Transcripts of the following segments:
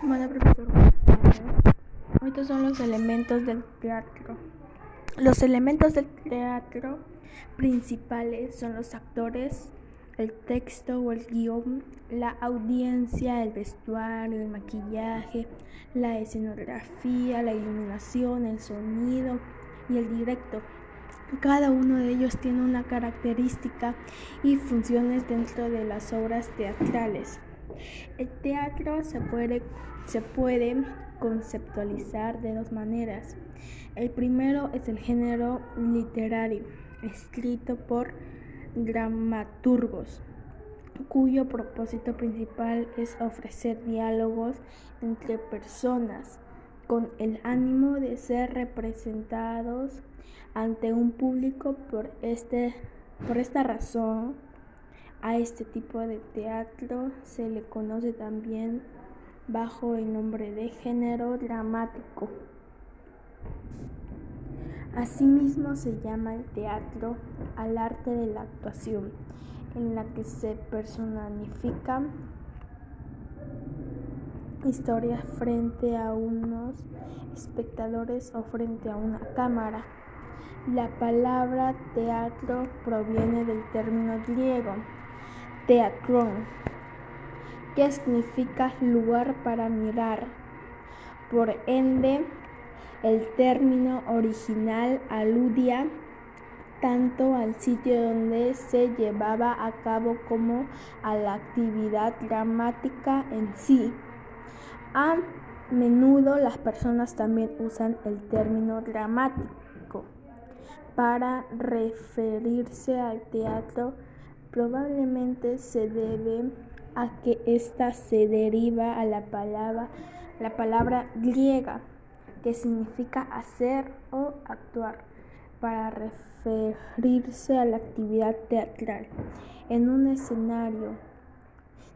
Bueno, profesor. Ahorita son los elementos del teatro. Los elementos del teatro principales son los actores, el texto o el guion, la audiencia, el vestuario, el maquillaje, la escenografía, la iluminación, el sonido y el directo. Cada uno de ellos tiene una característica y funciones dentro de las obras teatrales. El teatro se puede, se puede conceptualizar de dos maneras. El primero es el género literario, escrito por dramaturgos, cuyo propósito principal es ofrecer diálogos entre personas con el ánimo de ser representados ante un público por, este, por esta razón a este tipo de teatro se le conoce también bajo el nombre de género dramático. Asimismo se llama el teatro al arte de la actuación, en la que se personifican historias frente a unos espectadores o frente a una cámara. La palabra teatro proviene del término griego teatron, que significa lugar para mirar. Por ende, el término original aludía tanto al sitio donde se llevaba a cabo como a la actividad dramática en sí. A menudo las personas también usan el término dramático para referirse al teatro Probablemente se debe a que ésta se deriva a la palabra, la palabra griega que significa hacer o actuar para referirse a la actividad teatral en un escenario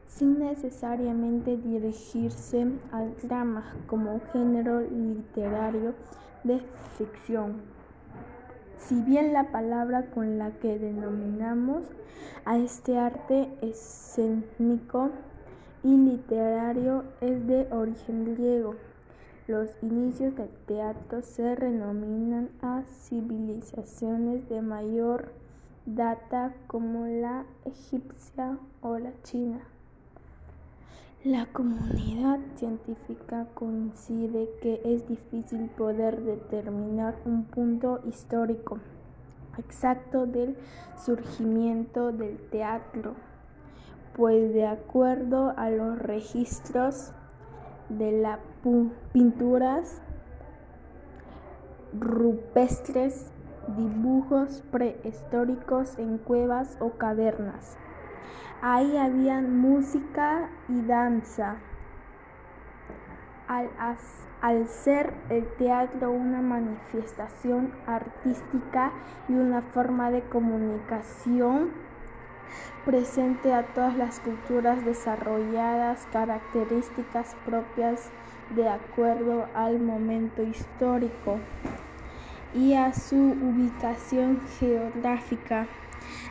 sin necesariamente dirigirse al drama como género literario de ficción. Si bien la palabra con la que denominamos a este arte escénico y literario es de origen griego, los inicios del teatro se renominan a civilizaciones de mayor data como la egipcia o la china. La comunidad científica coincide que es difícil poder determinar un punto histórico exacto del surgimiento del teatro, pues de acuerdo a los registros de las pinturas rupestres, dibujos prehistóricos en cuevas o cavernas, Ahí había música y danza. Al, ser el teatro una manifestación artística y una forma de comunicación presente a todas las culturas desarrolladas, características propias de acuerdo al momento histórico y a su ubicación geográfica.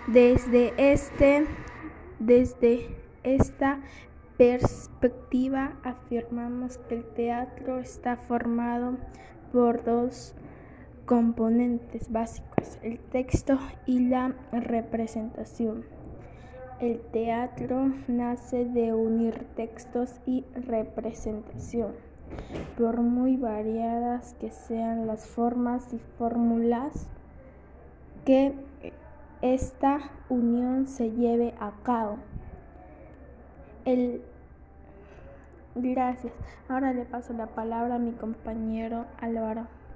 Desde este desde esta perspectiva afirmamos que el teatro está formado por dos componentes básicos, el texto y la representación. El teatro nace de unir textos y representación, por muy variadas que sean las formas y fórmulas que esta unión se lleve a cabo. El... Gracias. Ahora le paso la palabra a mi compañero Álvaro.